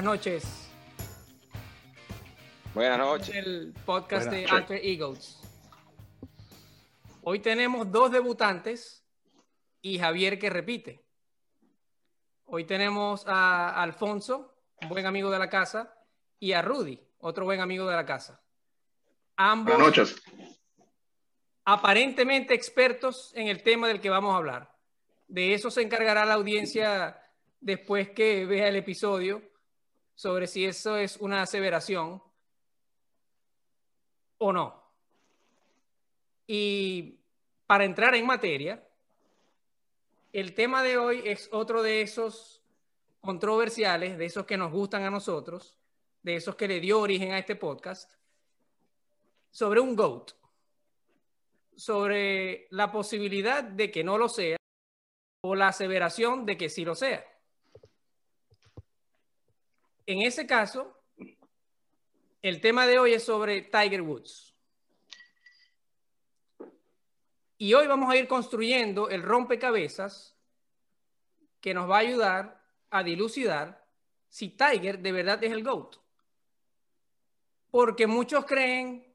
Buenas noches. Buenas noches. El podcast Buenas de noches. Alter Eagles. Hoy tenemos dos debutantes y Javier que repite. Hoy tenemos a Alfonso, un buen amigo de la casa, y a Rudy, otro buen amigo de la casa. Ambos Buenas noches. aparentemente expertos en el tema del que vamos a hablar. De eso se encargará la audiencia después que vea el episodio sobre si eso es una aseveración o no. Y para entrar en materia, el tema de hoy es otro de esos controversiales, de esos que nos gustan a nosotros, de esos que le dio origen a este podcast, sobre un GOAT sobre la posibilidad de que no lo sea o la aseveración de que sí lo sea. En ese caso, el tema de hoy es sobre Tiger Woods. Y hoy vamos a ir construyendo el rompecabezas que nos va a ayudar a dilucidar si Tiger de verdad es el GOAT. Porque muchos creen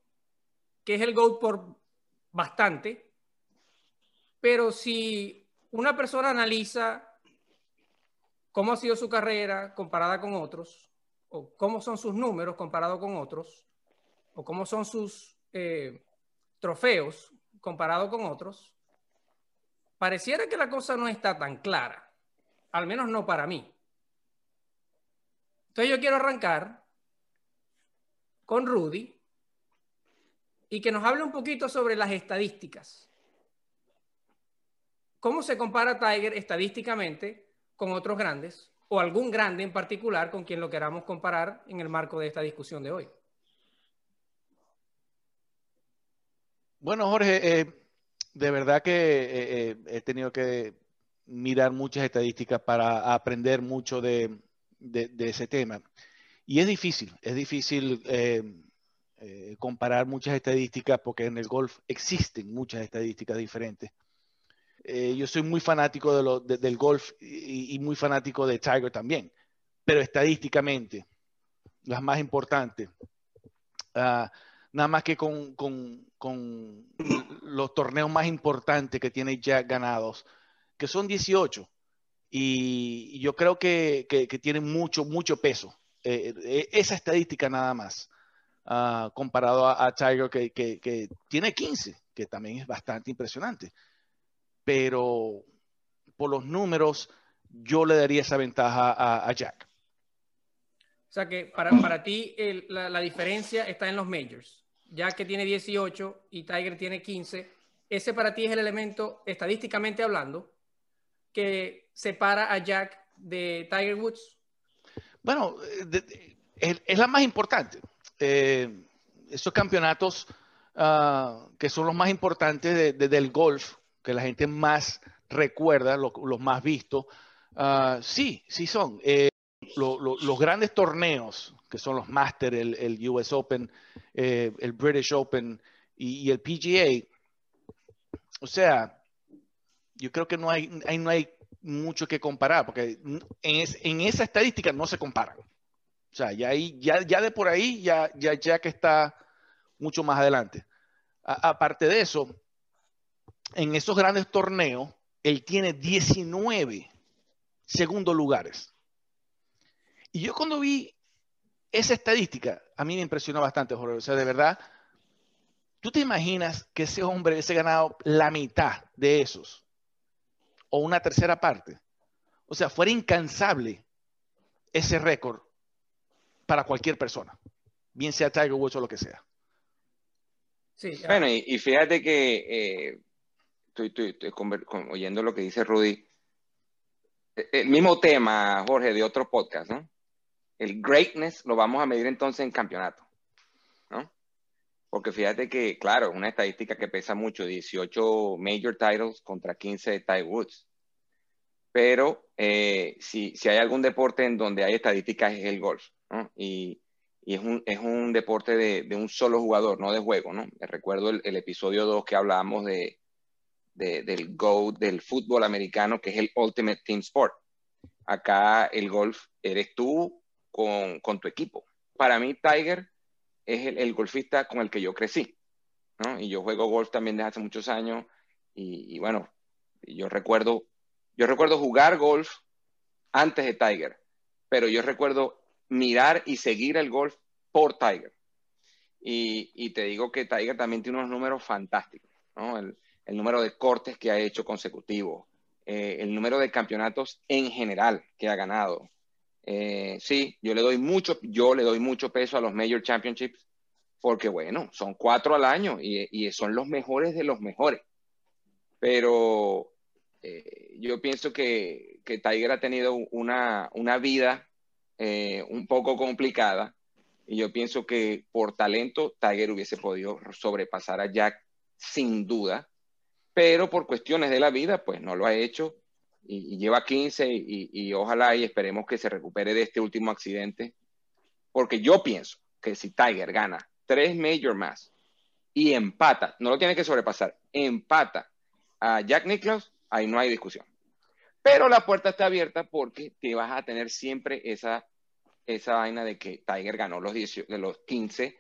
que es el GOAT por bastante, pero si una persona analiza cómo ha sido su carrera comparada con otros, o cómo son sus números comparados con otros, o cómo son sus eh, trofeos comparados con otros, pareciera que la cosa no está tan clara, al menos no para mí. Entonces yo quiero arrancar con Rudy, y que nos hable un poquito sobre las estadísticas. ¿Cómo se compara Tiger estadísticamente con otros grandes o algún grande en particular con quien lo queramos comparar en el marco de esta discusión de hoy? Bueno, Jorge, eh, de verdad que eh, eh, he tenido que mirar muchas estadísticas para aprender mucho de, ese tema. Y es difícil, es difícil comparar muchas estadísticas porque en el golf existen muchas estadísticas diferentes. Eh, yo soy muy fanático del golf y, muy fanático de Tiger también, pero estadísticamente, las más importantes, ah, nada más que con, los torneos más importantes que tiene Jack ganados, que son 18. Y yo creo que, que, tienen mucho, mucho peso. Eh, eh, esa estadística nada más, ah, comparado a, Tiger que- que tiene 15, que también es bastante impresionante. Pero por los números, yo le daría esa ventaja a, a Jack. O sea que para, para ti el- la, la diferencia está en los majors. Ya que tiene 18 y Tiger tiene 15, ese para ti es el elemento, estadísticamente hablando, que separa a Jack de Tiger Woods. Bueno, de- de- es, es la más importante. Eh, esos campeonatos ah, que son los más importantes de- de- del golf, que la gente más recuerda, lo- los más vistos, ah, sí, sí son. Eh, lo- lo- los grandes torneos, que son los Masters, el, US Open, eh, el British Open y, el PGA, o sea, yo creo que no hay, ahí no hay mucho que comparar, porque en, es- en esa estadística no se comparan. O sea, ya, ahí, ya, ya de por ahí, ya, ya, ya que está mucho más adelante. Aparte de eso, en esos grandes torneos, él tiene 19 segundos lugares. Y yo cuando vi esa estadística, a mí me impresionó bastante, Jorge. O sea, de verdad, ¿tú te imaginas que ese hombre hubiese ganado la mitad de esos? O una tercera parte. O sea, fuera incansable ese récord para cualquier persona, bien sea Tiger Woods o lo que sea. Sí, Bueno, y, y fíjate que eh, estoy, estoy- estoy oyendo lo que dice Rudy. El mismo tema, Jorge, de otro podcast, ¿no? El greatness lo vamos a medir entonces en campeonato, ¿no? Porque fíjate que, claro, es una estadística que pesa mucho, 18 major titles contra 15 de Tiger Woods. Pero eh, si, si hay algún deporte en donde hay estadísticas es el golf, ¿no? Y, y es un, es un deporte de, de un solo jugador, no de juego, ¿no? Recuerdo el, el episodio 2 que hablábamos de, de- del GOAT del fútbol americano, que es el Ultimate Team Sport. Acá el golf eres tú con, tu equipo. Para mí, Tiger es el, golfista con el que yo crecí. ¿no? Y yo juego golf también desde hace muchos años. Y, bueno, yo recuerdo, yo recuerdo jugar golf antes de Tiger, pero yo recuerdo mirar y seguir el golf por Tiger. Y, te digo que Tiger también tiene unos números fantásticos, ¿no? El, número de cortes que ha hecho consecutivos, eh, el número de campeonatos en general que ha ganado. Eh, sí, yo le doy mucho, yo le doy mucho peso a los Major Championships porque bueno, son cuatro al año y, son los mejores de los mejores. Pero eh, yo pienso que, que, Tiger ha tenido una, una vida un poco complicada y yo pienso que por talento Tiger hubiese podido sobrepasar a Jack sin duda, pero por cuestiones de la vida, pues no lo ha hecho y, lleva 15 y, ojalá y esperemos que se recupere de este último accidente, porque yo pienso que si Tiger gana tres major más y empata, no lo tiene que sobrepasar, empata a Jack Nicklaus, ahí no hay discusión. Pero la puerta está abierta porque te vas a tener siempre esa esa vaina de que Tiger ganó los, de los 15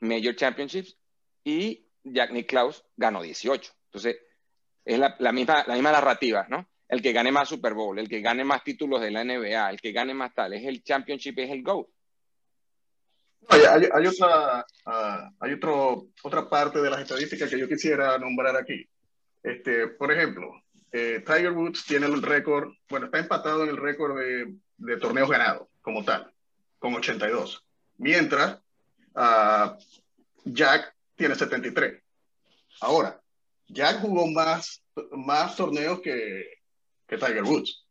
Major Championships y Jack Nicklaus ganó 18. Entonces, es la, misma, la misma narrativa, ¿no? El que gane más Super Bowl, el que gane más títulos de la NBA, el que gane más tal, es el championship, es el GOAT. Hay, otra, ah, hay otro, otra parte de las estadísticas que yo quisiera nombrar aquí. Este, por ejemplo, eh, Tiger Woods tiene el récord, bueno, está empatado en el récord de, torneos ganados como tal con 82. Mientras uh, Jack tiene 73. Ahora, Jack jugó más, más torneos que, que Tiger Woods.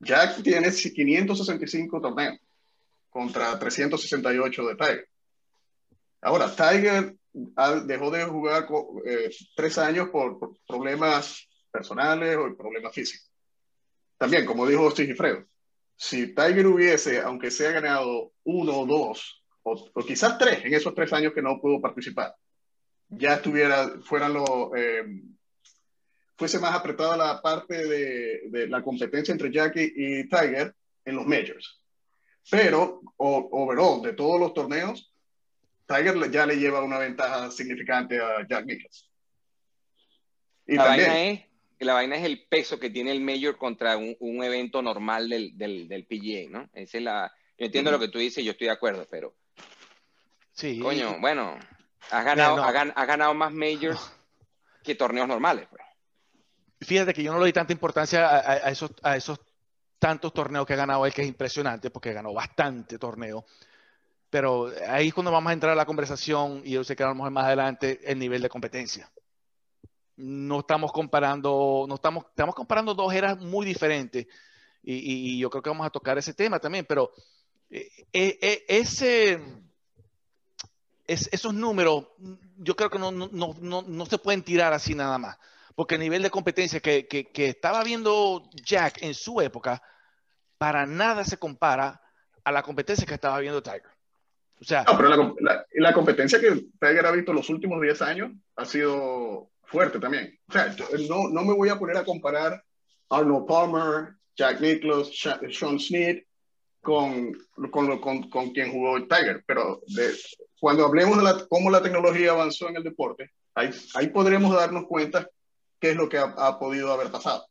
Jack tiene 565 torneos contra 368 de Tiger. Ahora, Tiger dejó de jugar eh, tres años por, problemas personales o problemas físicos. También, como dijo Sigifredo, si Tiger hubiese, aunque sea ganado uno o dos, o, quizás tres en esos tres años que no pudo participar, ya estuviera, fueran los, eh, fuese más apretada la parte de, de, la competencia entre Jackie y Tiger en los majors. Pero, overall, de todos los torneos, Tiger ya le lleva una ventaja significante a Jack Nicklaus. Y también, la vaina es el peso que tiene el Major contra un, evento normal del, del, PGA, ¿no? Esa es la, yo entiendo lo que tú dices, yo estoy de acuerdo, pero... Sí. Coño, bueno, has ganado, has, ganado más Majors que torneos normales, pues. Fíjate que yo no le doy tanta importancia a, esos, a esos tantos torneos que ha ganado él, que es impresionante, porque ganó bastante torneo. Pero ahí es cuando vamos a entrar a la conversación, y yo sé que a lo mejor más adelante, el nivel de competencia no estamos comparando, no estamos, estamos comparando dos eras muy diferentes y, yo creo que vamos a tocar ese tema también, pero eh, eh, eh, ese, esos números yo creo que no, no, no, no, se pueden tirar así nada más, porque el nivel de competencia que, que, estaba viendo Jack en su época, para nada se compara a la competencia que estaba viendo Tiger. O sea, pero la, la, competencia que Tiger ha visto los últimos 10 años ha sido fuerte también. O sea, no, no me voy a poner a comparar Arnold Palmer, Jack Nicklaus, Sean Smith con, con, con, con, quien jugó Tiger, pero de, cuando hablemos de la, cómo la tecnología avanzó en el deporte, ahí, ahí podremos darnos cuenta qué es lo que ha, ha podido haber pasado.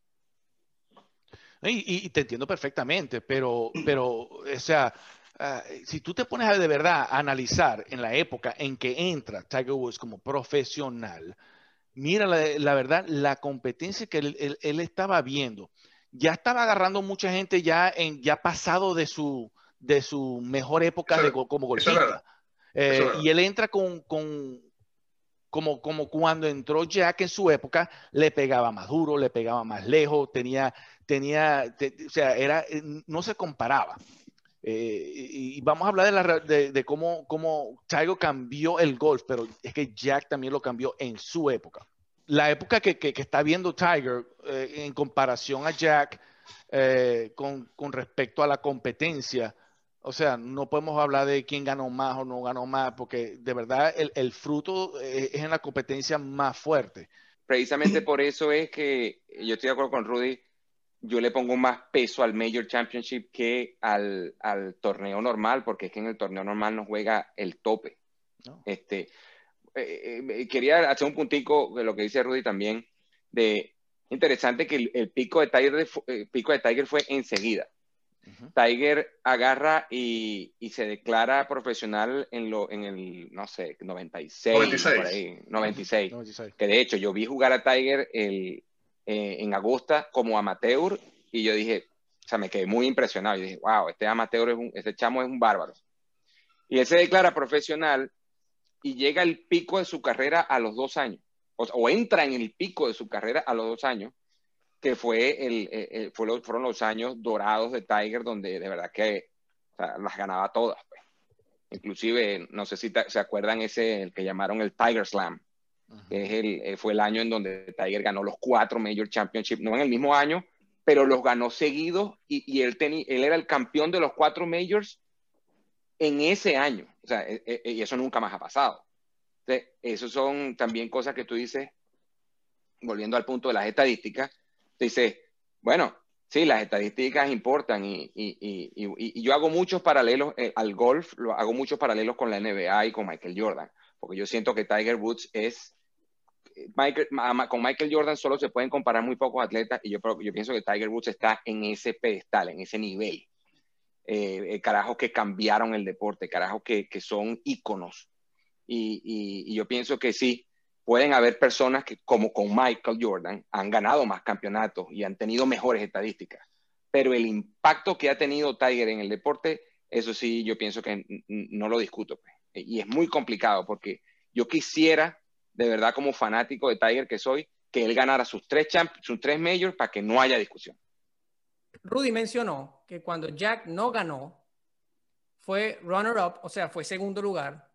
Y, y, te entiendo perfectamente, pero, pero o sea, uh, si tú te pones a de verdad a analizar en la época en que entra Tiger Woods como profesional, mira, la, verdad, la competencia que él, estaba viendo, ya estaba agarrando mucha gente ya en ya pasado de su, de su mejor época de, como golfista. Eh, y él entra con, con como, como cuando entró Jack en su época, le pegaba más duro, le pegaba más lejos, tenía, tenía, o sea, era, eh, no se comparaba. Eh, y, vamos a hablar de, de, cómo, cómo Tiger cambió el golf, pero es que Jack también lo cambió en su época. La época que, que, está viendo Tiger eh, en comparación a Jack eh, con, con, respecto a la competencia, o sea, no podemos hablar de quién ganó más o no ganó más, porque de verdad el, el fruto es en la competencia más fuerte. Precisamente por eso es que yo estoy de acuerdo con Rudy yo le pongo más peso al Major Championship que al, al, torneo normal, porque es que en el torneo normal no juega el tope. No. Este, eh, eh, quería hacer un puntico de lo que dice Rudy también, de interesante que el, el pico, de Tiger, el pico de Tiger fue enseguida. Tiger agarra y, y, se declara profesional en, lo, en el, no sé, 96, 96. Por ahí, 96, 96. Que de hecho yo vi jugar a Tiger el, eh, en Augusta como amateur y yo dije, o sea, me quedé muy impresionado. Y dije, wow, este amateur es un, este chamo es un bárbaro. Y él se declara profesional y llega al pico de su carrera a los dos años, o, o entra en el pico de su carrera a los dos años que fue el, eh, eh, fue fueron los años dorados de Tiger, donde de verdad que o sea, las ganaba todas. Pues. Inclusive, no sé si se acuerdan ese, el que llamaron el Tiger Slam, -huh. que es el, eh, fue el año en donde Tiger ganó los cuatro Major Championship, no en el mismo año, pero los ganó seguidos y, y él, tenía, él era el campeón de los cuatro Majors en ese año. O sea, e, e, y eso nunca más ha pasado. Entonces, eso son también cosas que tú dices, volviendo al punto de las estadísticas, dice, bueno, sí, las estadísticas importan y, y, y, y yo hago muchos paralelos eh, al golf, lo, hago muchos paralelos con la NBA y con Michael Jordan, porque yo siento que Tiger Woods es, Michael, con Michael Jordan solo se pueden comparar muy pocos atletas y yo, yo pienso que Tiger Woods está en ese pedestal, en ese nivel. Eh, eh, carajos que cambiaron el deporte, carajos que, que son íconos. Y, yo pienso que sí, pueden haber personas que, como con Michael Jordan, han ganado más campeonatos y han tenido mejores estadísticas. Pero el impacto que ha tenido Tiger en el deporte, eso sí, yo pienso que no lo discuto. Pues. Y es muy complicado porque yo quisiera, de verdad, como fanático de Tiger que soy, que él ganara sus tres, sus tres majors para que no haya discusión. Rudy mencionó que cuando Jack no ganó, fue runner-up, o sea, fue segundo lugar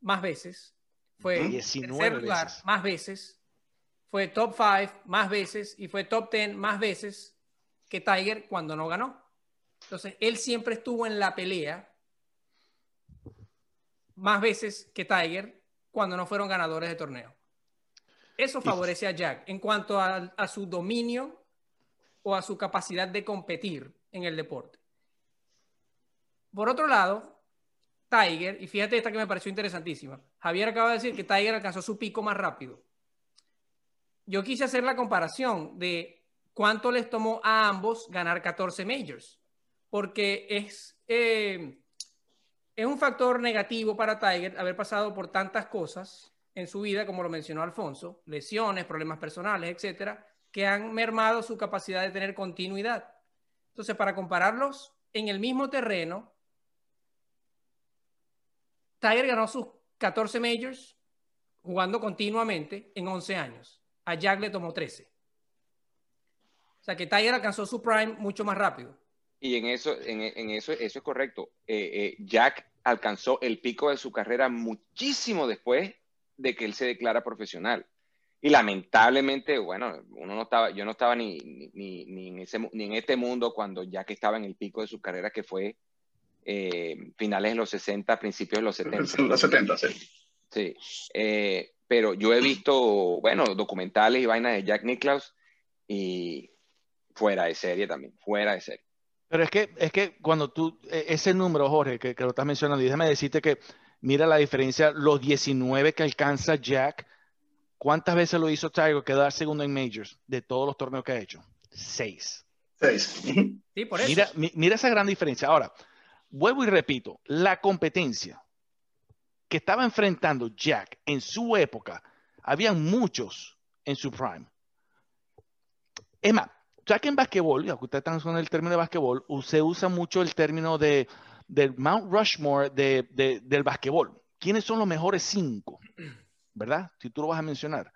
más veces fue 19 tercer lugar veces. más veces, fue top 5 más veces y fue top 10 más veces que Tiger cuando no ganó. Entonces, él siempre estuvo en la pelea más veces que Tiger cuando no fueron ganadores de torneo. Eso favorece a Jack en cuanto a, a su dominio o a su capacidad de competir en el deporte. Por otro lado, Tiger, y fíjate esta que me pareció interesantísima. Javier acaba de decir que Tiger alcanzó su pico más rápido. Yo quise hacer la comparación de cuánto les tomó a ambos ganar 14 majors, porque es, eh, es un factor negativo para Tiger haber pasado por tantas cosas en su vida, como lo mencionó Alfonso, lesiones, problemas personales, etcétera, que han mermado su capacidad de tener continuidad. Entonces, para compararlos en el mismo terreno, Tiger ganó sus 14 majors jugando continuamente en 11 años. A Jack le tomó 13. O sea que Tiger alcanzó su prime mucho más rápido. Y en eso, en, eso, eso es correcto. Eh, eh, Jack alcanzó el pico de su carrera muchísimo después de que él se declara profesional. Y lamentablemente, bueno, uno no estaba, yo no estaba ni, ni, ni, en ese, ni en este mundo cuando Jack estaba en el pico de su carrera, que fue eh, finales de los 60, principios de los 70. Los 70, sí. Sí, eh, pero yo he visto, bueno, documentales y vainas de Jack Nicklaus y fuera de serie también, fuera de serie. Pero es que, es que cuando tú, e, ese número, Jorge, que, que lo estás mencionando, y déjame decirte que mira la diferencia, los 19 que alcanza Jack, ¿cuántas veces lo hizo Tiger quedar segundo en Majors de todos los torneos que ha hecho? Seis. Seis. Sí, por eso. Mira, mira esa gran diferencia. Ahora, vuelvo y repito, la competencia que estaba enfrentando Jack en su época, habían muchos en su prime. Es más, que en basquetbol, ya que ustedes están usando el término de basquetbol, se usa mucho el término de, del Mount Rushmore de, de, del basquetbol. ¿Quiénes son los mejores cinco? ¿Verdad? Si tú lo vas a mencionar.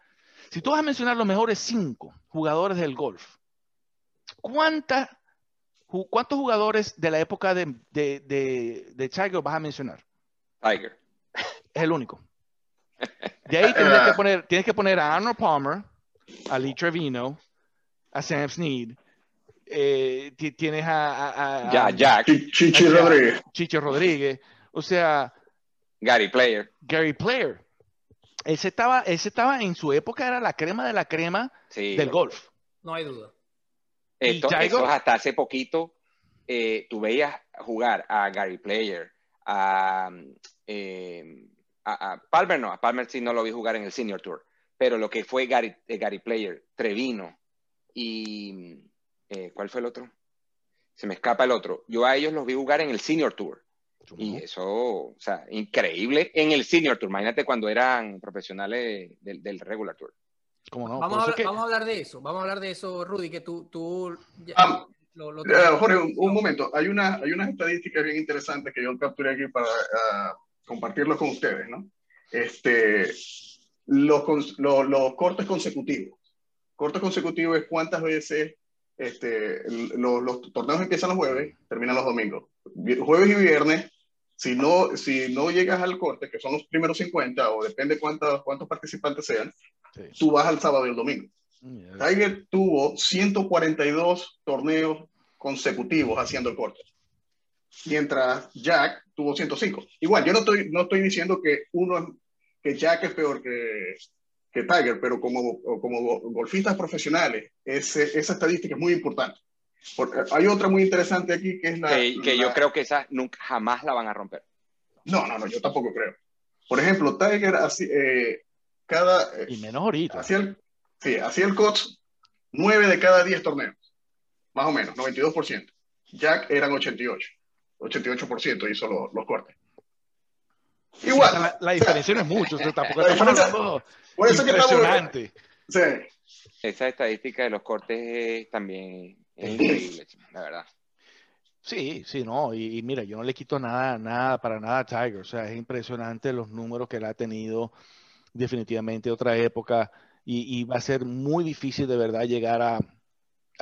Si tú vas a mencionar los mejores cinco jugadores del golf, ¿cuántas ¿Cuántos jugadores de la época de, de, de, de, Tiger vas a mencionar? Tiger. Es el único. De ahí tienes que poner, tienes que poner a Arnold Palmer, a Lee Trevino, a Sam Snead. Eh, tienes a, a, a, ya, Jack. Chichi Rodríguez. Chichi Rodríguez. O sea. Gary Player. Gary Player. Ese estaba, ese estaba en su época, era la crema de la crema sí, del golf. No hay duda. Esto, eso hasta hace poquito, eh, tú veías jugar a Gary Player, a, eh, a, Palmer no, a Palmer sí no lo vi jugar en el Senior Tour, pero lo que fue Gary, eh, Gary Player, Trevino y ¿cuál fue el otro? Se me escapa el otro. Yo a ellos los vi jugar en el Senior Tour. Y eso, o sea, increíble en el Senior Tour. Imagínate cuando eran profesionales del, del Regular Tour. Vamos, a hablar, de eso, vamos a hablar de eso, Rudy, que tú... tú ah, eh, Jorge, un, momento, hay, una, hay unas estadísticas bien interesantes que yo capturé aquí para uh, compartirlo con ustedes, ¿no? Este, los, los, los, cortes consecutivos. Cortes consecutivos es cuántas veces este, los, los torneos empiezan los jueves, terminan los domingos. Jueves y viernes si no, si no llegas al corte, que son los primeros 50, o depende cuántos, cuántos participantes sean, tú vas al sábado y el domingo. Mm, Tiger tuvo 142 torneos consecutivos haciendo el corte, mientras Jack tuvo 105. Igual, yo no estoy, no estoy diciendo que uno que Jack es peor que, que Tiger, pero como, como golfistas profesionales, esa estadística es muy importante hay otra muy interesante aquí que es la... Que, yo creo que esa nunca, jamás la van a romper. No, no, no, yo tampoco creo. Por ejemplo, Tiger, así, eh, cada... Eh, y menos ahorita. Hacía el, sí, hacía el COTS 9 de cada 10 torneos, más o menos, 92%. Jack eran 88, 88% hizo los, los cortes. Igual. la, diferencia no es mucho, tampoco estamos hablando impresionante. sí. Esa estadística de los cortes es también es increíble, la verdad. Sí, sí, no, y, mira, yo no le quito nada, nada, para nada a Tiger, o sea, es impresionante los números que él ha tenido definitivamente otra época y, va a ser muy difícil de verdad llegar a,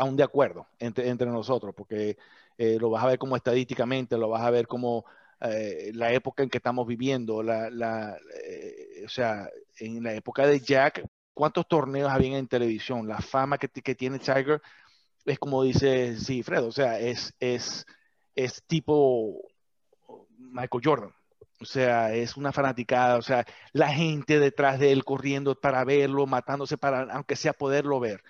un de acuerdo entre, entre nosotros, porque eh, lo vas a ver como estadísticamente, lo vas a ver como eh, la época en que estamos viviendo, la, la eh, o sea, en la época de Jack, ¿cuántos torneos habían en televisión? La fama que, que tiene Tiger es como dice sí, Fred, o sea, es, es, es tipo Michael Jordan. O sea, es una fanaticada, o sea, la gente detrás de él corriendo para verlo, matándose para, aunque sea poderlo ver.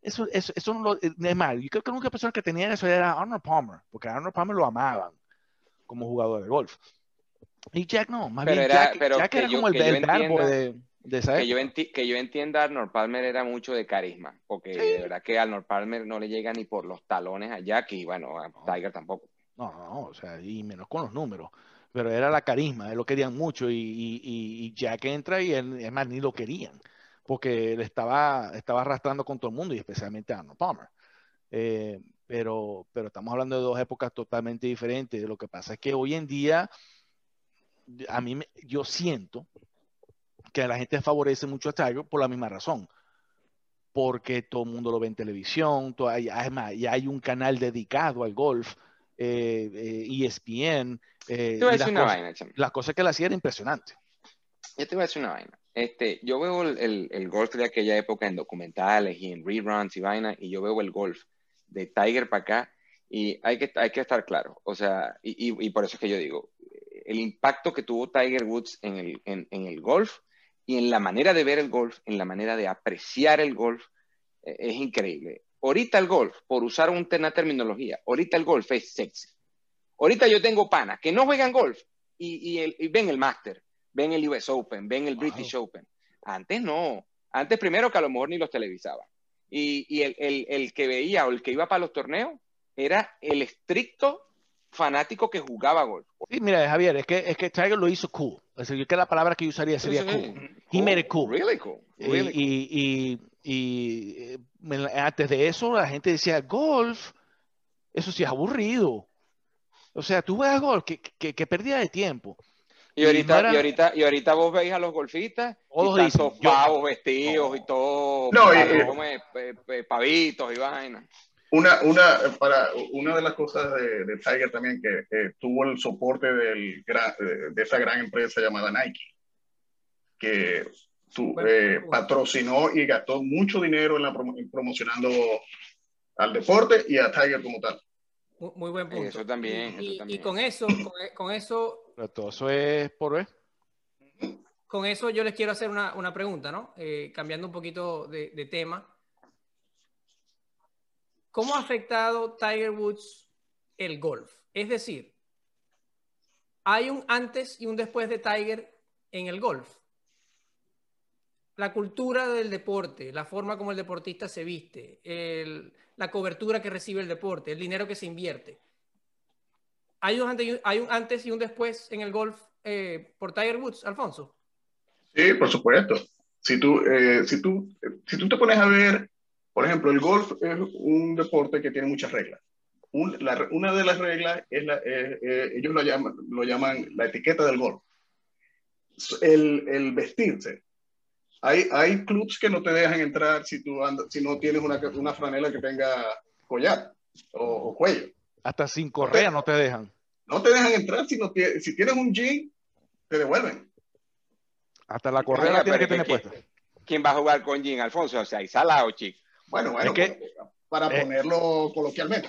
Eso, eso, eso no es mal. Yo creo que la única persona que tenía eso era Arnold Palmer, porque Arnold Palmer lo amaban como jugador de golf. Y Jack no, más bien Jack, Jack era como el, el de, que, yo que yo entienda, Arnold Palmer era mucho de carisma, porque de verdad que Arnold Palmer no le llega ni por los talones a Jack y bueno, a Tiger tampoco. No, no, o sea, y menos con los números. Pero era la carisma, él lo querían mucho y, y, y Jack entra y él, es más, ni lo querían, porque él estaba, estaba arrastrando con todo el mundo y especialmente a Arnold Palmer. Eh, pero, pero estamos hablando de dos épocas totalmente diferentes. Lo que pasa es que hoy en día, a mí, yo siento, que a la gente favorece mucho a Tiger por la misma razón. Porque todo el mundo lo ve en televisión, todo, hay, además, ya hay un canal dedicado al golf, eh, eh, ESPN. Eh, te voy a decir una vaina, Las cosas que él hacía era impresionante. Yo te voy a decir una vaina. Este, yo veo el, el, golf de aquella época en documentales y en reruns y vaina, y yo veo el golf de Tiger para acá, y hay que, hay que estar claro. O sea, y, y, por eso es que yo digo, el impacto que tuvo Tiger Woods en el, en, en el golf y en la manera de ver el golf, en la manera de apreciar el golf, eh, es increíble. Ahorita el golf, por usar una terminología, ahorita el golf es sexy. Ahorita yo tengo panas que no juegan golf y, ven el Master, ven el US Open, ven el British Open. Antes no. Antes primero que a lo mejor ni los televisaba. Y, el, el que veía o el que iba para los torneos era el estricto fanático que jugaba golf. Sí, mira, Javier, es que, es que Tiger lo hizo cool. Es decir, que la palabra que yo usaría sería cool. He made it cool. Really cool. y, y, antes de eso, la gente decía, golf, eso sí es aburrido. O sea, tú juegas golf, que, que, que pérdida de tiempo. Y ahorita, y, ahorita, y ahorita vos veis a los golfistas y están todos pavos vestidos y todo, no, y, pavitos y vainas. Una, una, para, una de las cosas de, de Tiger también que tuvo el soporte del, de esa gran empresa llamada Nike, que tu, eh, patrocinó y gastó mucho dinero en la promocionando al deporte y a Tiger como tal. Muy buen punto. Eso también. Y, eso también. y con eso, con, eso. Pero todo eso es por ver. Con eso yo les quiero hacer una, una pregunta, ¿no? Eh, cambiando un poquito de, de tema ¿cómo ha afectado Tiger Woods el golf? Es decir, hay un antes y un después de Tiger en el golf. La cultura del deporte, la forma como el deportista se viste, la cobertura que recibe el deporte, el dinero que se invierte. ¿Hay un antes hay un, antes y un después en el golf eh, por Tiger Woods, Alfonso? Sí, por supuesto. Si tú, eh, si, tú, si tú te pones a ver, por ejemplo, el golf es un deporte que tiene muchas reglas una de las reglas es la, eh, eh, ellos lo llaman, lo llaman la etiqueta del golf. El, el vestirse. Hay, hay clubs que no te dejan entrar si, tú andas, si no tienes una, una franela que tenga collar o, cuello. Hasta sin correa no te dejan. No te dejan entrar si, no si tienes un jean, te devuelven. Hasta la correa la tienes que tener puesta. ¿Quién va a jugar con jean, Alfonso? O sea, hay salado, chico. Bueno, bueno, para eh, ponerlo coloquialmente.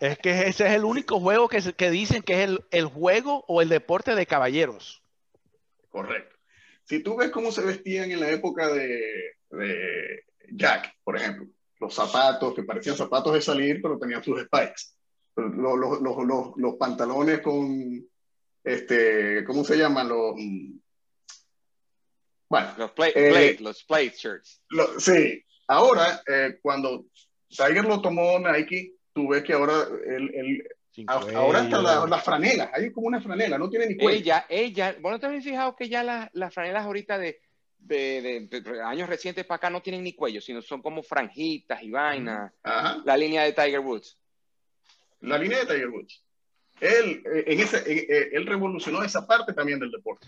Es que ese es el único juego que, que dicen que es el, el, juego o el deporte de caballeros. Correcto. Si tú ves cómo se vestían en la época de, de Jack, por ejemplo, los zapatos que parecían zapatos de salir, pero tenían sus spikes. Los, los, los, los pantalones con, este, ¿cómo se llaman? Los, bueno, los plate, eh, los plate shirts. sí, ahora, eh, cuando Tiger lo tomó Nike, tú ves que ahora el, ahora hasta las la franelas, hay como una franela, no tiene ni cuello. Ella, ella, bueno, te habéis fijado que ya las franelas ahorita de, de, de, años recientes para acá no tienen ni cuello, sino son como franjitas y vainas. La línea de Tiger Woods. La línea de Tiger Woods. Él, eh, en ese, eh, él revolucionó esa parte también del deporte.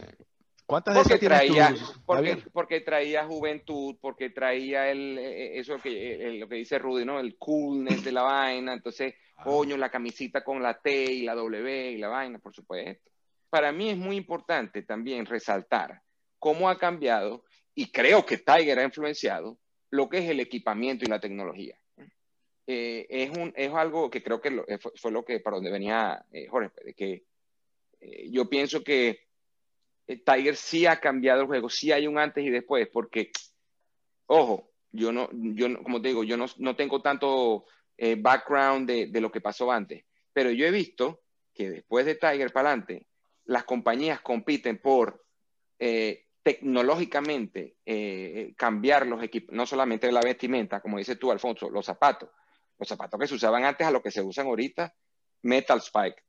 ¿Cuántas porque traía, porque, porque, traía juventud, porque traía el, eh, eh, eso que, lo que dice Rudy, ¿no? El coolness de la vaina. Entonces, ah. coño, la camisita con la T y la W y la vaina, por supuesto. Para mí es muy importante también resaltar cómo ha cambiado, y creo que Tiger ha influenciado, lo que es el equipamiento y la tecnología. Eh, es, un, es algo que creo que fue, lo que, para donde venía Jorge, de que yo pienso que eh, Tiger sí ha cambiado el juego, sí hay un antes y después, porque, ojo, yo no, yo como te digo, yo no, no tengo tanto eh, background de, de, lo que pasó antes, pero yo he visto que después de Tiger para adelante, las compañías compiten por eh, tecnológicamente cambiar los equipos, no solamente la vestimenta, como dices tú, Alfonso, los zapatos, los zapatos que se usaban antes a los que se usan ahorita, metal spike,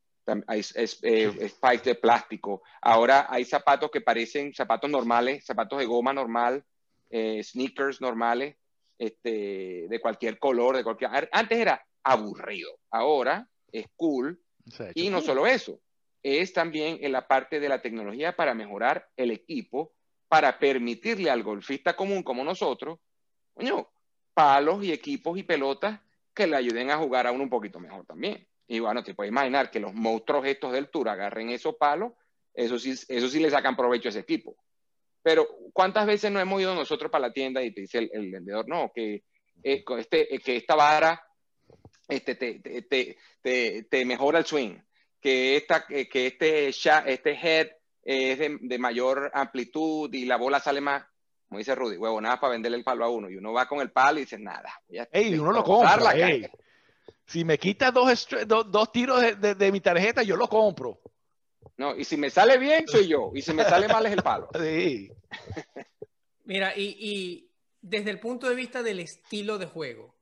hay es, eh, spikes de plástico. Ahora hay zapatos que parecen zapatos normales, zapatos de goma normal, eh, sneakers normales, este, de cualquier color, de cualquier... Antes era aburrido, ahora es cool. Y no solo eso, es también en la parte de la tecnología para mejorar el equipo, para permitirle al golfista común como nosotros, coño, palos y equipos y pelotas que le ayuden a jugar a uno un poquito mejor también. Y bueno, te puedes imaginar que los monstruos estos del Tour agarren esos palos, eso sí, eso sí le sacan provecho a ese equipo. Pero, ¿cuántas veces no hemos ido nosotros para la tienda y te dice el, vendedor, no, que, eh, este, eh, que esta vara este, te, te, te, te, mejora el swing, que, esta, que este, este head es de, mayor amplitud y la bola sale más, como dice Rudy, huevo, nada para venderle el palo a uno. Y uno va con el palo y dice, nada. Ey, uno lo compra, si me quitas dos, dos, tiros de, de, mi tarjeta, yo lo compro. No, y si me sale bien, soy yo. Y si me sale mal, es el palo. Sí. Mira, y, y, desde el punto de vista del estilo de juego,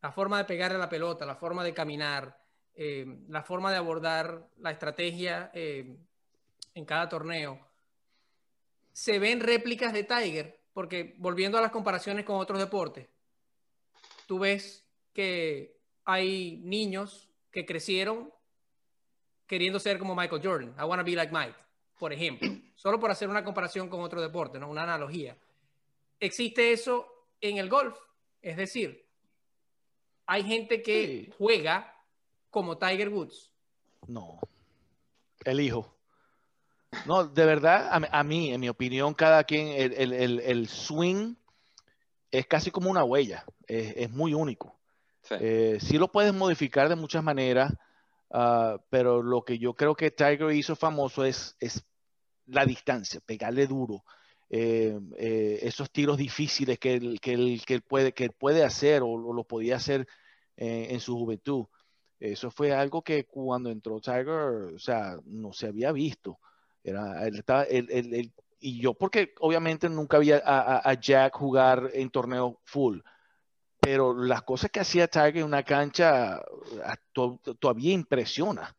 la forma de pegarle a la pelota, la forma de caminar, eh, la forma de abordar la estrategia eh, en cada torneo, se ven réplicas de Tiger, porque volviendo a las comparaciones con otros deportes, tú ves que hay niños que crecieron queriendo ser como Michael Jordan. I want to be like Mike, por ejemplo. Solo por hacer una comparación con otro deporte, ¿no? Una analogía. Existe eso en el golf. Es decir, hay gente que juega como Tiger Woods. No. El hijo. No, de verdad, a, mí, en mi opinión, cada quien, el, swing es casi como una huella. es muy único. Sí. Eh, lo puedes modificar de muchas maneras, uh, pero lo que yo creo que Tiger hizo famoso es, es la distancia, pegarle duro. Eh, eh, esos tiros difíciles que él, que él, que él puede, que puede hacer o, lo podía hacer eh, en su juventud. Eso fue algo que cuando entró Tiger, o sea, no se había visto. Era, él estaba, y yo, porque obviamente nunca había a, Jack jugar en torneo full, pero las cosas que hacía Tiger en una cancha todavía impresiona.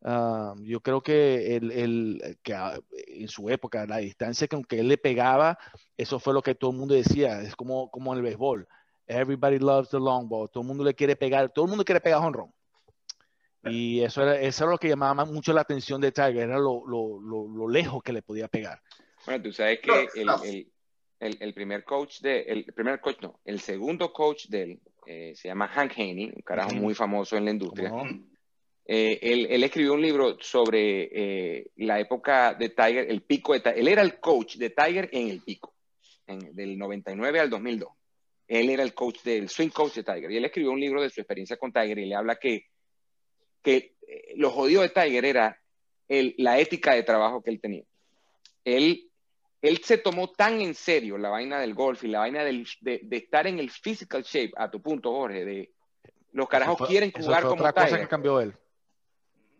Ah, yo creo que, el, que ah, en su época, la distancia que aunque él le pegaba, eso fue lo que todo el mundo decía, es como, como en el béisbol. Everybody loves the long ball, todo el mundo le quiere pegar, todo el mundo quiere pegar honrón. Y eso era, eso era lo que llamaba mucho la atención de Tiger, era lo, lo, lo, lejos que le podía pegar. Bueno, tú sabes que el, el, el, primer coach de, el primer coach no, el segundo coach de él eh, se llama Hank Haney, un carajo muy famoso en la industria. Eh, él, él, escribió un libro sobre eh, la época de Tiger, el pico de Tiger. Él era el coach de Tiger en el pico, en, del 99 al 2002. Él era el coach del swing coach de Tiger. Y él escribió un libro de su experiencia con Tiger y le habla que que eh, lo jodido de Tiger era el, la ética de trabajo que él tenía. Él, él se tomó tan en serio la vaina del golf y la vaina del, de, de, estar en el physical shape, a tu punto, Jorge, de los carajos quieren jugar como otra Tiger. Cosa que cambió él.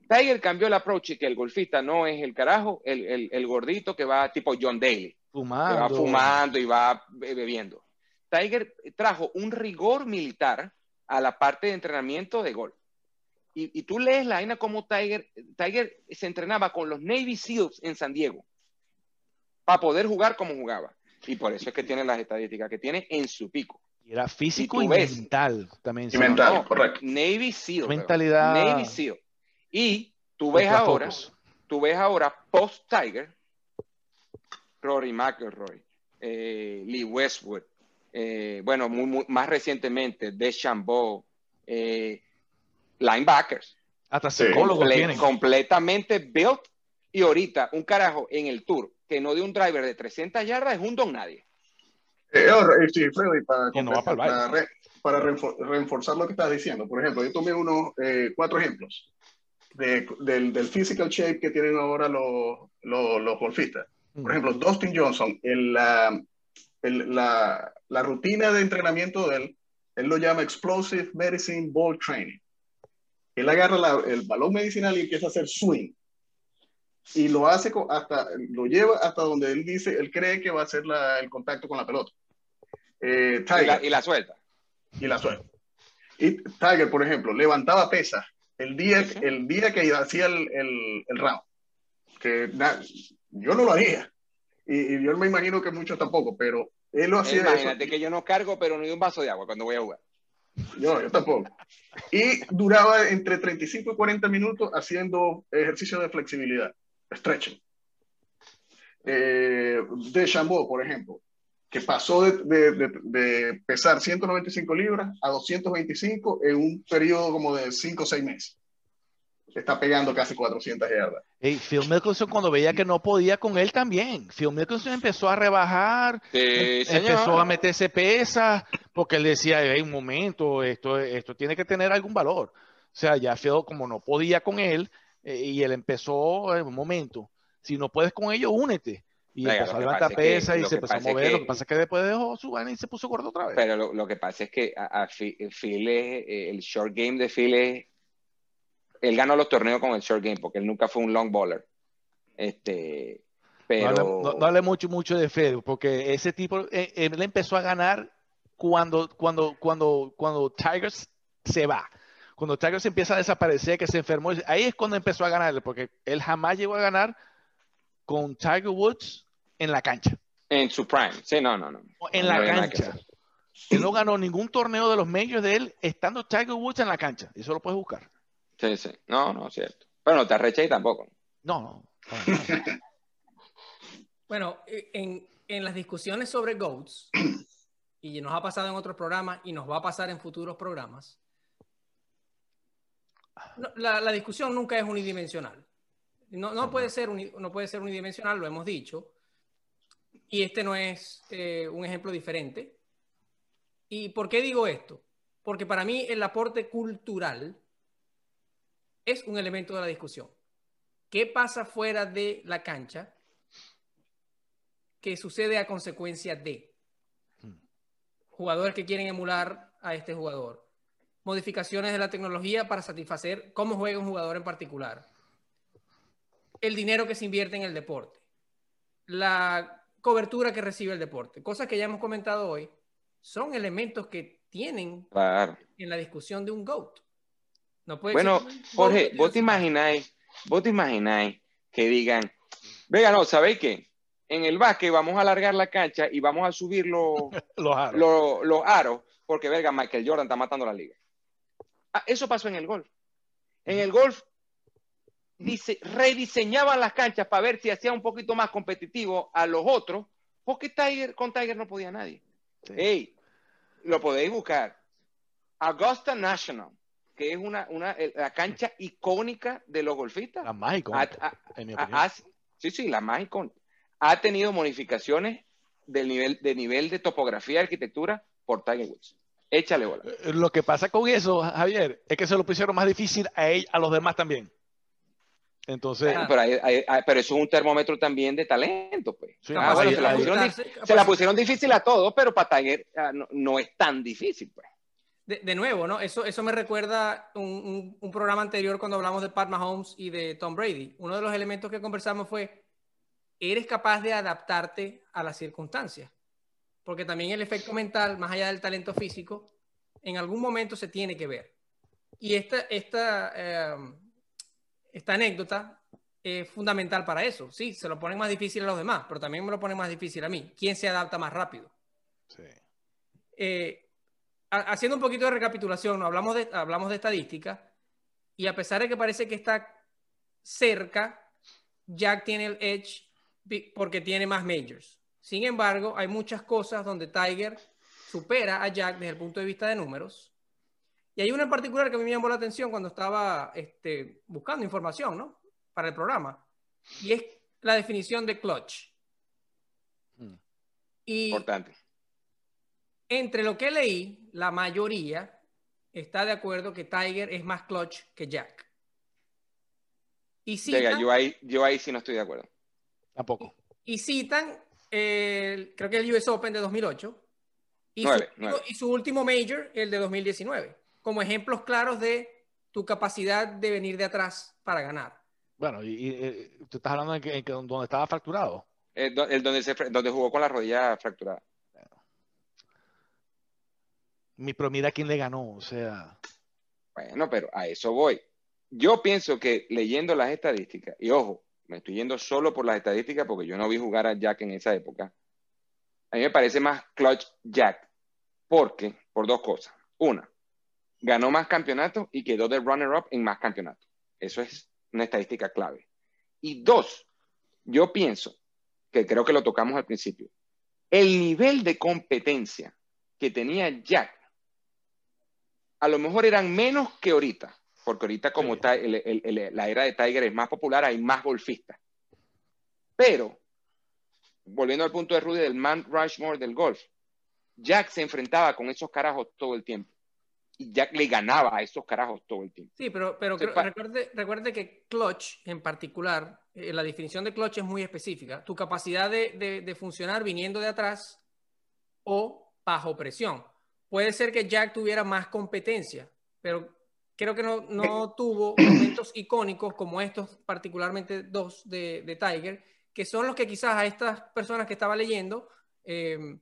Tiger cambió el approach y que el golfista no es el carajo, el, el, el gordito que va tipo John Daly. Fumando. Que va fumando y va bebiendo. Tiger trajo un rigor militar a la parte de entrenamiento de golf y, tú lees la vaina como Tiger, Tiger se entrenaba con los Navy SEALs en San Diego para poder jugar como jugaba. Y por eso es que tiene las estadísticas que tiene en su pico. Y era físico y, mental también. Y mental, correcto. Navy SEAL. Mentalidad. Navy SEAL. Y tú ves ahora, tú ves ahora post Tiger, Rory McIlroy, eh, Lee Westwood, eh, bueno, muy, más recientemente, DeChambeau, eh, linebackers. Hasta psicólogos Completamente built. Y ahorita, un carajo en el tour que no de un driver de 300 yardas es un don nadie. Eh, sí, Freddy, para, para, reforzar lo que estás diciendo. Por ejemplo, yo tomé unos eh, cuatro ejemplos de, del, del, physical shape que tienen ahora los, los, los golfistas. Por ejemplo, Dustin Johnson, en la, la, la rutina de entrenamiento de él, él lo llama Explosive Medicine Ball Training. Él agarra el balón medicinal y empieza a hacer swing. Y lo hace hasta, lo lleva hasta donde él dice, él cree que va a hacer el contacto con la pelota. Eh, Tiger, y, la, suelta. Y la suelta. Y Tiger, por ejemplo, levantaba pesas el día, el día que hacía el, el, round. Que yo no lo haría. Y, yo me imagino que muchos tampoco, pero él lo hacía. Imagínate que yo no cargo, pero hay un vaso de agua cuando voy a jugar. Yo, yo tampoco. Y duraba entre 35 y 40 minutos haciendo ejercicio de flexibilidad, stretching. Eh, de Chambó, por ejemplo, que pasó de, de, de, pesar 195 libras a 225 en un periodo como de 5 o 6 meses está pegando casi 400 yardas. Hey, Phil Mickelson cuando veía que no podía con él también. Phil Mickelson empezó a rebajar, em, empezó a meterse pesas, porque él decía, hey, un momento, esto, esto tiene que tener algún valor. O sea, ya Phil como no podía con él, eh, y él empezó, en eh, un momento, si no puedes con ellos, únete. Y empezó a levantar pesas y se empezó a mover. lo que pasa es que después dejó su vaina y se puso gordo otra vez. Pero lo, que pasa es que a, Phil, eh, el short game de Phil es él ganó los torneos con el short game porque él nunca fue un long baller. Este, pero... No hable, mucho, mucho de Fed, porque ese tipo, eh, él empezó a ganar cuando, cuando, cuando, cuando Tigers se va. Cuando Tigers empieza a desaparecer, que se enfermó, ahí es cuando empezó a ganar, porque él jamás llegó a ganar con Tiger Woods en la cancha. En su prime, sí, no, no, no. En la cancha. Él no ganó ningún torneo de los medios de él estando Tiger Woods en la cancha. Eso lo puedes buscar. Sí, sí. No, no, cierto. Bueno, te arreché tampoco. No, no. bueno, eh, en, en, las discusiones sobre GOATs, y nos ha pasado en otros programas y nos va a pasar en futuros programas, la, la, discusión nunca es unidimensional. No, no, puede ser no puede ser unidimensional, lo hemos dicho. Y este no es eh, un ejemplo diferente. ¿Y por qué digo esto? Porque para mí el aporte cultural es un elemento de la discusión. ¿Qué pasa fuera de la cancha que sucede a consecuencia de jugadores que quieren emular a este jugador? Modificaciones de la tecnología para satisfacer cómo juega un jugador en particular, el dinero que se invierte en el deporte, la cobertura que recibe el deporte, cosas que ya hemos comentado hoy, son elementos que tienen en la discusión de un GOAT. No puede bueno, Jorge, vos te imagináis, vos te imagináis que digan, venga, no, ¿sabéis qué? En el básquet vamos a alargar la cancha y vamos a subir los, los, aros. porque, verga, Michael Jordan está matando la liga. Ah, eso pasó en el golf. En el golf dice, rediseñaban las canchas para ver si hacía un poquito más competitivo a los otros, porque Tiger, con Tiger no podía nadie. Hey, lo podéis buscar. Augusta National, que es una, una la cancha icónica de los golfistas. La más icónica, sí, sí, la más icónica. Ha tenido modificaciones del nivel, de nivel de topografía y arquitectura por Tiger Woods. Échale bola. Eh, lo que pasa con eso, Javier, es que se lo pusieron más difícil a, él, a los demás también. Entonces. pero, pero, eso es un termómetro también de talento, pues. Ah, se, la pusieron, difícil a todos, pero para Tiger ah, no, es tan difícil, pues. De, nuevo, ¿no? Eso, eso me recuerda un, un, programa anterior cuando hablamos de Pat Mahomes y de Tom Brady. Uno de los elementos que conversamos fue, eres capaz de adaptarte a las circunstancias. Porque también el efecto mental, más allá del talento físico, en algún momento se tiene que ver. Y esta, esta eh, esta anécdota es fundamental para eso. Sí, se lo ponen más difícil a los demás, pero también me lo ponen más difícil a mí. ¿Quién se adapta más rápido? Sí. Eh, haciendo un poquito de recapitulación, hablamos, de, hablamos de estadística y a pesar de que parece que está cerca, Jack tiene el edge porque tiene más majors. Sin embargo, hay muchas cosas donde Tiger supera a Jack desde el punto de vista de números y hay una en particular que a mí me llamó la atención cuando estaba este, buscando información, ¿no? Para el programa. Y es la definición de clutch. Mm. Importante. Entre lo que leí, la mayoría está de acuerdo que Tiger es más clutch que Jack. Y citan, yo, ahí, yo ahí sí no estoy de acuerdo. Tampoco. Y citan, creo que el US Open de 2008 y, y su último major, el de 2019 como ejemplos claros de tu capacidad de venir de atrás para ganar. Bueno, y, eh, tú estás hablando de que, donde estaba fracturado. El, donde, se, donde jugó con la rodilla fracturada. Mi, pero mira quién le ganó, o sea. Bueno, pero a eso voy. Yo pienso que leyendo las estadísticas, y ojo, me estoy yendo solo por las estadísticas porque yo no vi jugar a Jack en esa época. A mí me parece más clutch Jack, porque, por dos cosas. Una, ganó más campeonatos y quedó de runner-up en más campeonatos. Eso es una estadística clave. Y dos, yo pienso, que creo que lo tocamos al principio, el nivel de competencia que tenía Jack, a lo mejor eran menos que ahorita, porque ahorita como está la era de Tiger es más popular, hay más golfistas. Pero, volviendo al punto de Rudy del man Rushmore del golf, Jack se enfrentaba con esos carajos todo el tiempo y Jack le ganaba a esos carajos todo el tiempo. Sí, pero, pero recuerde, recuerde, que clutch en particular, eh, la definición de clutch es muy específica. Tu capacidad de, de, funcionar viniendo de atrás o bajo presión. Puede ser que Jack tuviera más competencia, pero creo que no, no eh. tuvo momentos icónicos como estos, particularmente dos de, de, Tiger, que son los que quizás a estas personas que estaba leyendo eh,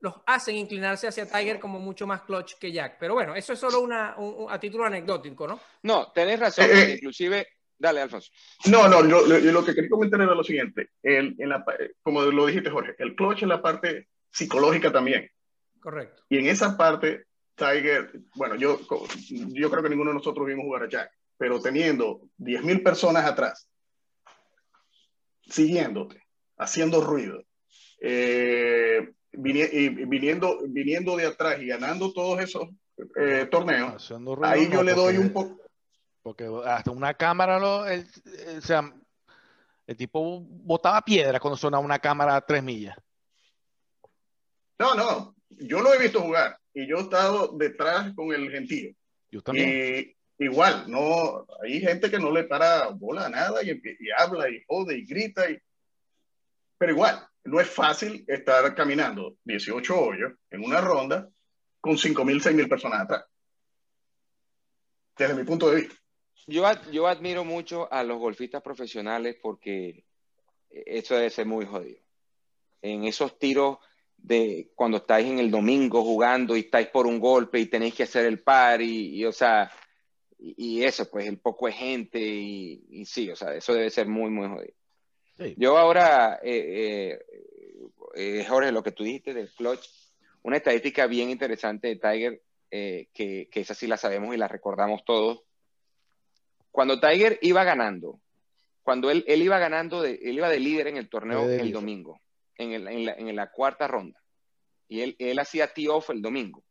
los hacen inclinarse hacia Tiger como mucho más clutch que Jack. Pero bueno, eso es solo una, a título anecdótico, ¿no? No, tenés razón, eh, eh, inclusive... Dale, Alfonso. No, no, lo, lo, que quería comentar era lo siguiente. El, en la, como lo dijiste, Jorge, el clutch es la parte psicológica también. Correcto. Y en esa parte, Tiger, bueno, yo, yo creo que ninguno de nosotros vimos jugar a Jack, pero teniendo 10.000 personas atrás, siguiéndote, haciendo ruido, eh, viniendo, viniendo de atrás y ganando todos esos eh, torneos, ahí yo le doy un poco. Porque hasta una cámara, lo, el, o sea, el tipo botaba piedra cuando sonaba una cámara a tres millas. No, no, yo lo he visto jugar y yo he estado detrás con el gentío. Yo también. Y igual, no, hay gente que no le para bola a nada y, y habla y jode y grita, y, pero igual, no es fácil estar caminando 18 hoyos en una ronda con 5.000, 6.000 personas atrás. desde mi punto de vista. Yo, yo admiro mucho a los golfistas profesionales porque eso debe ser muy jodido. En esos tiros de cuando estáis en el domingo jugando y estáis por un golpe y tenéis que hacer el par y, o sea, y, eso, pues el poco de gente y, sí, o sea, eso debe ser muy, muy jodido. Yo ahora, eh, eh, eh, Jorge, lo que tú dijiste del clutch, una estadística bien interesante de Tiger, que, que esa sí la sabemos y la recordamos todos. Cuando Tiger iba ganando, cuando él, él iba ganando, de, él iba de líder en el torneo el domingo, en, el, en, la, en, la, cuarta ronda, y él, él hacía tee-off el domingo.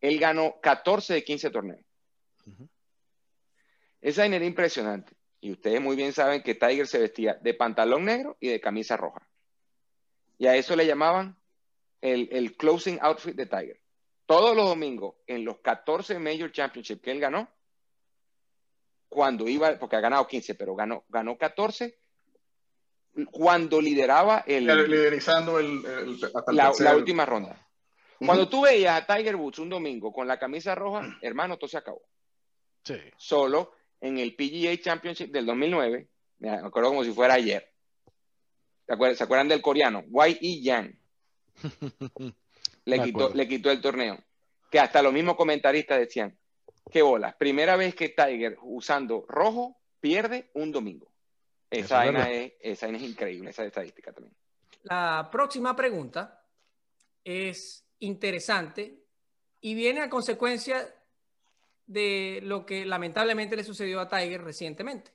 Él ganó 14 de 15 torneos. Esa era impresionante. Y ustedes muy bien saben que Tiger se vestía de pantalón negro y de camisa roja. Y a eso le llamaban el, el closing outfit de Tiger. Todos los domingos, en los 14 Major Championships que él ganó, cuando iba, porque ha ganado 15, pero ganó, ganó 14, cuando lideraba el... Liderizando el, la, última ronda. Cuando tú veías a Tiger Woods un domingo con la camisa roja, hermano, todo se acabó. Sí. Solo en el PGA Championship del 2009, me acuerdo como si fuera ayer. ¿Se acuerdan, del coreano? Wai E. Yang. le, quitó, le quitó el torneo. Que hasta los mismos comentaristas decían, qué bola. Primera vez que Tiger usando rojo pierde un domingo. Esa vaina es, esa es increíble, esa estadística también. La próxima pregunta es interesante y viene a consecuencia de lo que lamentablemente le sucedió a Tiger recientemente,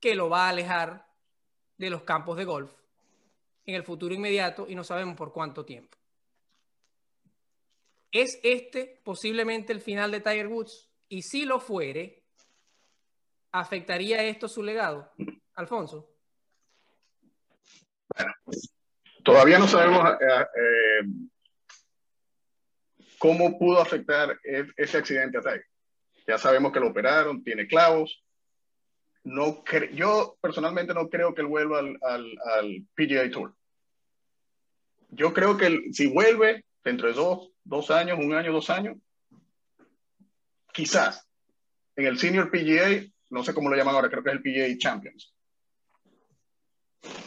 que lo va a alejar de los campos de golf en el futuro inmediato y no sabemos por cuánto tiempo. ¿Es este posiblemente el final de Tiger Woods? Y si lo fuere, ¿afectaría esto su legado, Alfonso? Bueno, todavía no sabemos eh, eh, cómo pudo afectar e-, ese accidente a Tiger. Ya sabemos que lo operaron, tiene clavos. No yo personalmente no creo que él vuelva al, PGA Tour. Yo creo que si vuelve dentro de dos, dos años, un año, dos años, quizás en el Senior PGA, no sé cómo lo llaman ahora, creo que es el PGA Champions.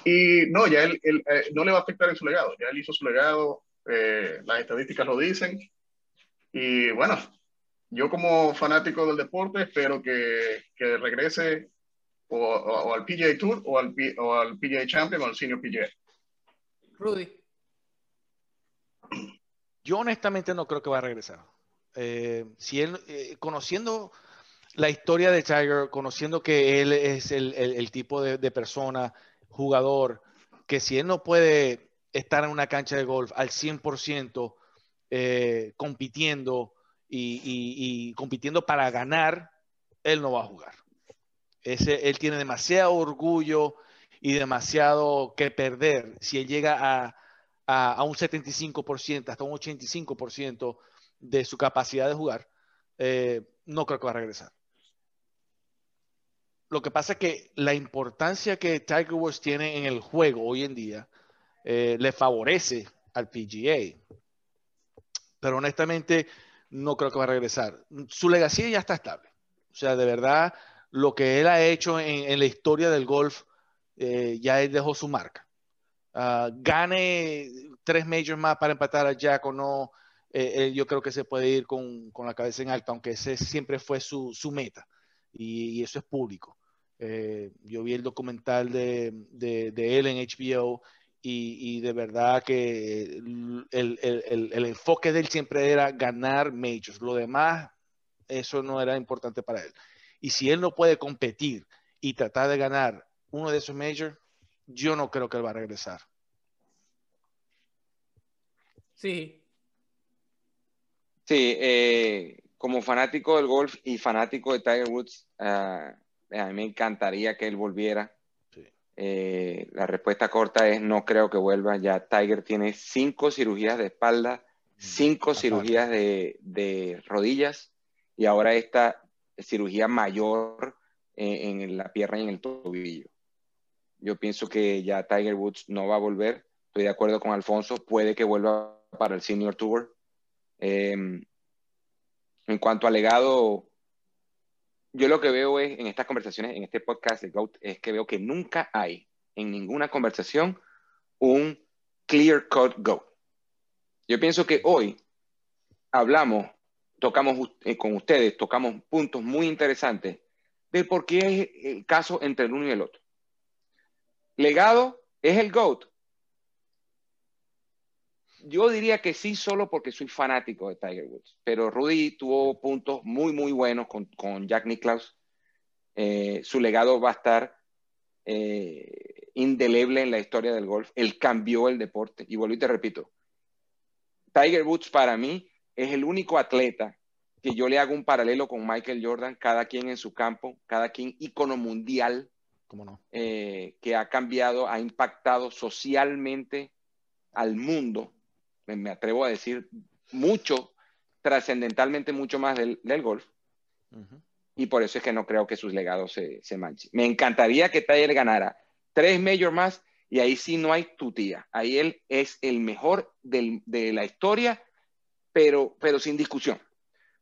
Y no, ya él, eh, no le va a afectar en su legado, ya él hizo su legado, eh, las estadísticas lo dicen. Y bueno, yo como fanático del deporte espero que, que regrese o, al PGA Tour o al, o al PGA Champion o al Senior PGA. Rudy. Yo honestamente no creo que va a regresar. Eh, si él, eh, conociendo la historia de Tiger, conociendo que él es el, tipo de, persona, jugador, que si él no puede estar en una cancha de golf al 100% eh, compitiendo y, compitiendo para ganar, él no va a jugar. Ese, él tiene demasiado orgullo y demasiado que perder si él llega a, a, un 75%, hasta un 85% de su capacidad de jugar, eh, no creo que va a regresar. Lo que pasa es que la importancia que Tiger Woods tiene en el juego hoy en día eh, le favorece al PGA. Pero honestamente, no creo que va a regresar. Su legacía ya está estable. O sea, de verdad, lo que él ha hecho en, la historia del golf, eh, ya dejó su marca. Ah, gane tres majors más para empatar a Jack o no, eh, yo creo que se puede ir con, con, la cabeza en alto, aunque ese siempre fue su, su meta y, eso es público. Eh, yo vi el documental de, de, de él en HBO y, y, de verdad que el, el, el, el, enfoque de él siempre era ganar majors. Lo demás, eso no era importante para él. Y si él no puede competir y tratar de ganar uno de esos majors, yo no creo que él va a regresar. Sí, Sí, eh, como fanático del golf y fanático de Tiger Woods, ah, a mí me encantaría que él volviera. Eh, la respuesta corta es no creo que vuelva. Ya Tiger tiene cinco cirugías de espalda, mm, cinco cirugías de, rodillas y ahora esta cirugía mayor en, en, la pierna y en el tobillo. Yo pienso que ya Tiger Woods no va a volver. Estoy de acuerdo con Alfonso. Puede que vuelva para el Senior Tour Em, en cuanto al legado, yo lo que veo es, en estas conversaciones, en este podcast de GOAT, es que veo que nunca hay en ninguna conversación un clear cut GOAT. Yo pienso que hoy hablamos, tocamos eh, con ustedes, tocamos puntos muy interesantes de por qué es el caso entre el uno y el otro. Legado es el GOAT. Yo diría que sí, solo porque soy fanático de Tiger Woods. Pero Rudy tuvo puntos muy, muy buenos con, Jack Nicklaus. Eh, su legado va a estar eh, indeleble en la historia del golf. Él cambió el deporte. Y vuelvo y te repito, Tiger Woods para mí es el único atleta que yo le hago un paralelo con Michael Jordan, cada quien en su campo, cada quien ícono mundial, ¿Cómo no? Eh, que ha cambiado, ha impactado socialmente al mundo me atrevo a decir, mucho, trascendentalmente mucho más del, golf. Y por eso es que no creo que sus legados se, se manchen. Me encantaría que Tiger ganara tres majors más y ahí sí no hay tutía. Ahí él es el mejor de la historia, pero, pero sin discusión.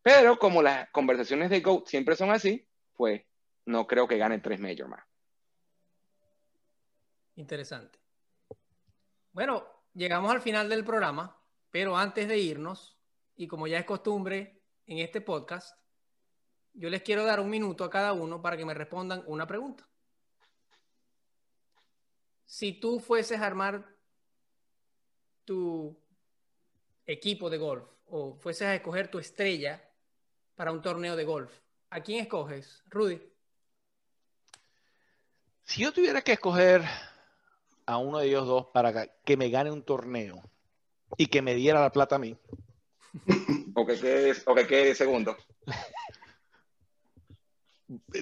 Pero como las conversaciones de GOAT siempre son así, pues no creo que gane tres majors más. Interesante. Bueno, llegamos al final del programa, pero antes de irnos, y como ya es costumbre en este podcast, yo les quiero dar un minuto a cada uno para que me respondan una pregunta. Si tú fueses a armar tu equipo de golf o fueses a escoger tu estrella para un torneo de golf, ¿a quién escoges, Rudy? Si yo tuviera que escoger a uno de ellos dos para que me gane un torneo y que me diera la plata a mí. o, que quede, o que quede segundo.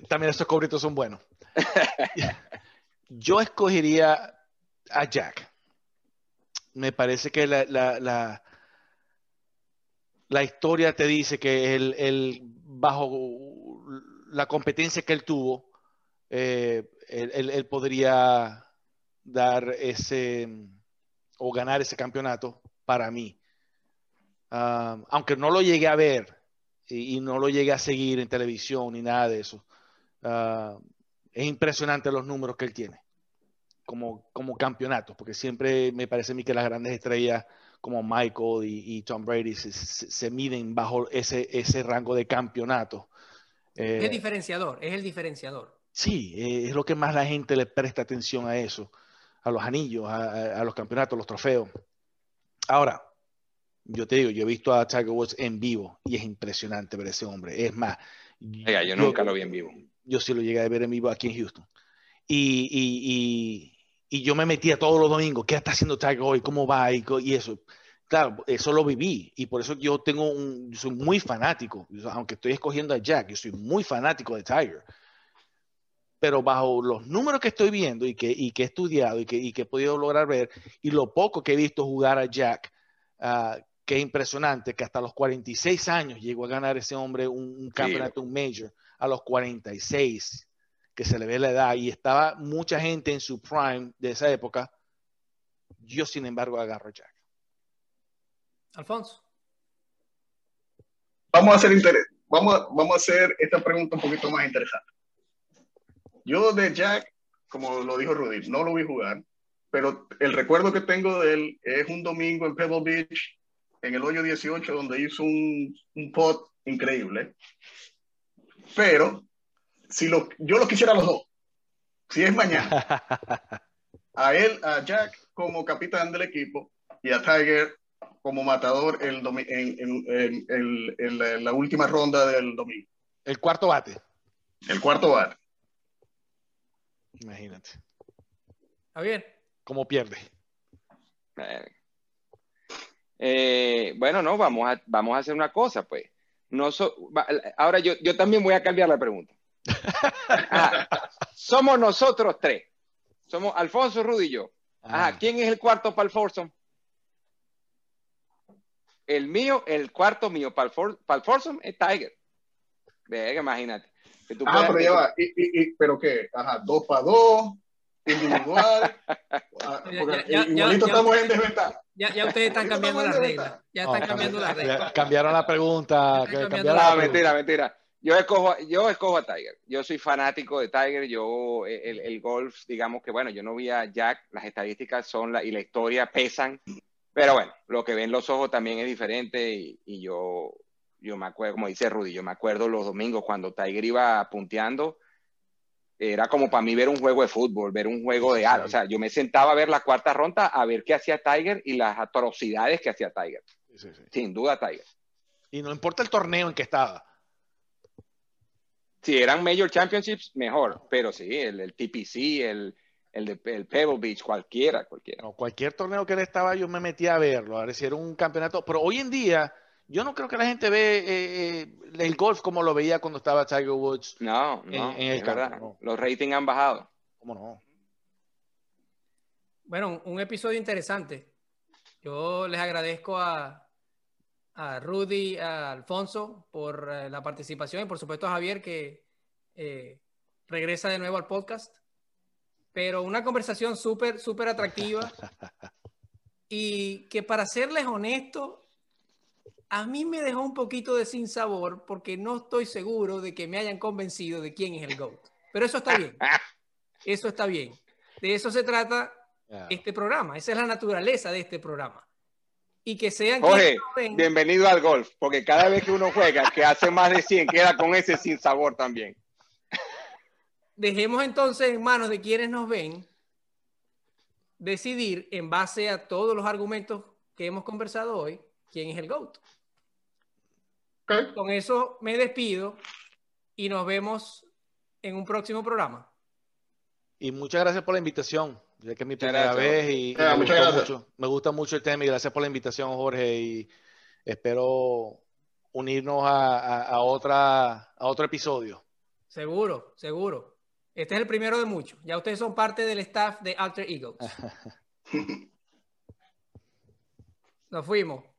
También estos cobritos son buenos. Yo escogería a Jack. Me parece que la, la, la, historia te dice que él, bajo la competencia que él tuvo, eh, él podría dar ese o ganar ese campeonato para mí. Ah, aunque no lo llegué a ver y, no lo llegué a seguir en televisión ni nada de eso, ah, es impresionante los números que él tiene como, como campeonato, porque siempre me parece a mí que las grandes estrellas como Michael y, Tom Brady se, miden bajo ese, ese rango de campeonato. es el diferenciador, es el diferenciador. Sí, es lo que más la gente le presta atención a eso a los anillos, a, los campeonatos, los trofeos. Ahora, yo te digo, yo he visto a Tiger Woods en vivo y es impresionante ver ese hombre. Es más, yo, nunca lo vi en vivo. Yo sí lo llegué a ver en vivo aquí en Houston. Y, yo me metía todos los domingos, ¿qué está haciendo Tiger hoy? ¿Cómo va? Y, y, eso. Claro, eso lo viví y por eso yo tengo un, soy muy fanático, aunque estoy escogiendo a Jack, yo soy muy fanático de Tiger pero bajo los números que estoy viendo y que, y que he estudiado y que, y que, he podido lograr ver, y lo poco que he visto jugar a Jack, uh, que es impresionante, que hasta los 46 años llegó a ganar ese hombre un, campeonato, un major, a los 46, que se le ve la edad, y estaba mucha gente en su prime de esa época. Yo, sin embargo, agarro a Jack. Alfonso. Vamos a hacer, vamos, vamos a hacer esta pregunta un poquito más interesante. Yo de Jack, como lo dijo Rudy, no lo vi jugar, pero el recuerdo que tengo de él es un domingo en Pebble Beach, en el hoyo 18, donde hizo un, un pot increíble. Pero si lo, yo lo quisiera los dos, si es mañana, a él, a Jack como capitán del equipo y a Tiger como matador en, en, en la última ronda del domingo. El cuarto bate. El cuarto bate. Imagínate. Javier. ¿Cómo pierde? Eh, bueno, no, vamos a, vamos a hacer una cosa, pues. No ahora yo, yo también voy a cambiar la pregunta. Ah, somos nosotros tres. Somos Alfonso, Rudy y yo. Ah. ¿quién es el cuarto para el Foursome? El mío, el cuarto mío para el, Foursome es Tiger. Venga, imagínate ah, pero ya va. ¿Y, y, pero qué? Ajá, dos para dos, individual. Ah, porque ya, igualito estamos en desventaja. Ya, ya ustedes están cambiando las reglas. Ya están cambiando las reglas. Cambiaron la pregunta. no, mentira, mentira. Yo escojo, yo escojo a Tiger. Yo soy fanático de Tiger. Yo, el, el, golf, digamos que, bueno, yo no vi a Jack. Las estadísticas son la, y la historia pesan. Pero bueno, lo que ven los ojos también es diferente. Y, y yo, yo me acuerdo, como dice Rudy, yo me acuerdo los domingos cuando Tiger iba punteando. Era como para mí ver un juego de fútbol, ver un juego de algo. O sea, yo me sentaba a ver la cuarta ronda, a ver qué hacía Tiger y las atrocidades que hacía Tiger. Sí, sí, Sin duda, Tiger. Y no importa el torneo en que estaba. Si eran Major Championships, mejor. Pero sí, el, el TPC, el, el, de, el Pebble Beach, cualquiera, cualquiera. No, cualquier torneo que él estaba, yo me metía a verlo, a ver si era un campeonato. Pero hoy en día, yo no creo que la gente ve eh, eh, el golf como lo veía cuando estaba Tiger Woods. No, no, en, el campo, Los ratings han bajado. ¿Cómo no? Bueno, un episodio interesante. Yo les agradezco a, a Rudy, a Alfonso por eh, la participación y por supuesto a Javier que eh, regresa de nuevo al podcast. Pero una conversación súper, súper atractiva y que para serles honesto, a mí me dejó un poquito de sin sabor porque no estoy seguro de que me hayan convencido de quién es el GOAT. Pero eso está bien. Eso está bien. De eso se trata este programa. Esa es la naturaleza de este programa y que sean Oye, bienvenido al golf, porque cada vez que uno juega, que hace más de 100, queda con ese sin sabor también. Dejemos entonces en manos de quienes nos ven decidir en base a todos los argumentos que hemos conversado hoy quién es el GOAT. Con eso me despido y nos vemos en un próximo programa. Y muchas gracias por la invitación. Ya que es mi primera vez y, me, gusta mucho, me, gusta mucho, el tema y gracias por la invitación, Jorge. Y espero unirnos a, otra, a otro episodio. Seguro, seguro. Este es el primero de muchos. Ya ustedes son parte del staff de Alter Eagles. Nos fuimos.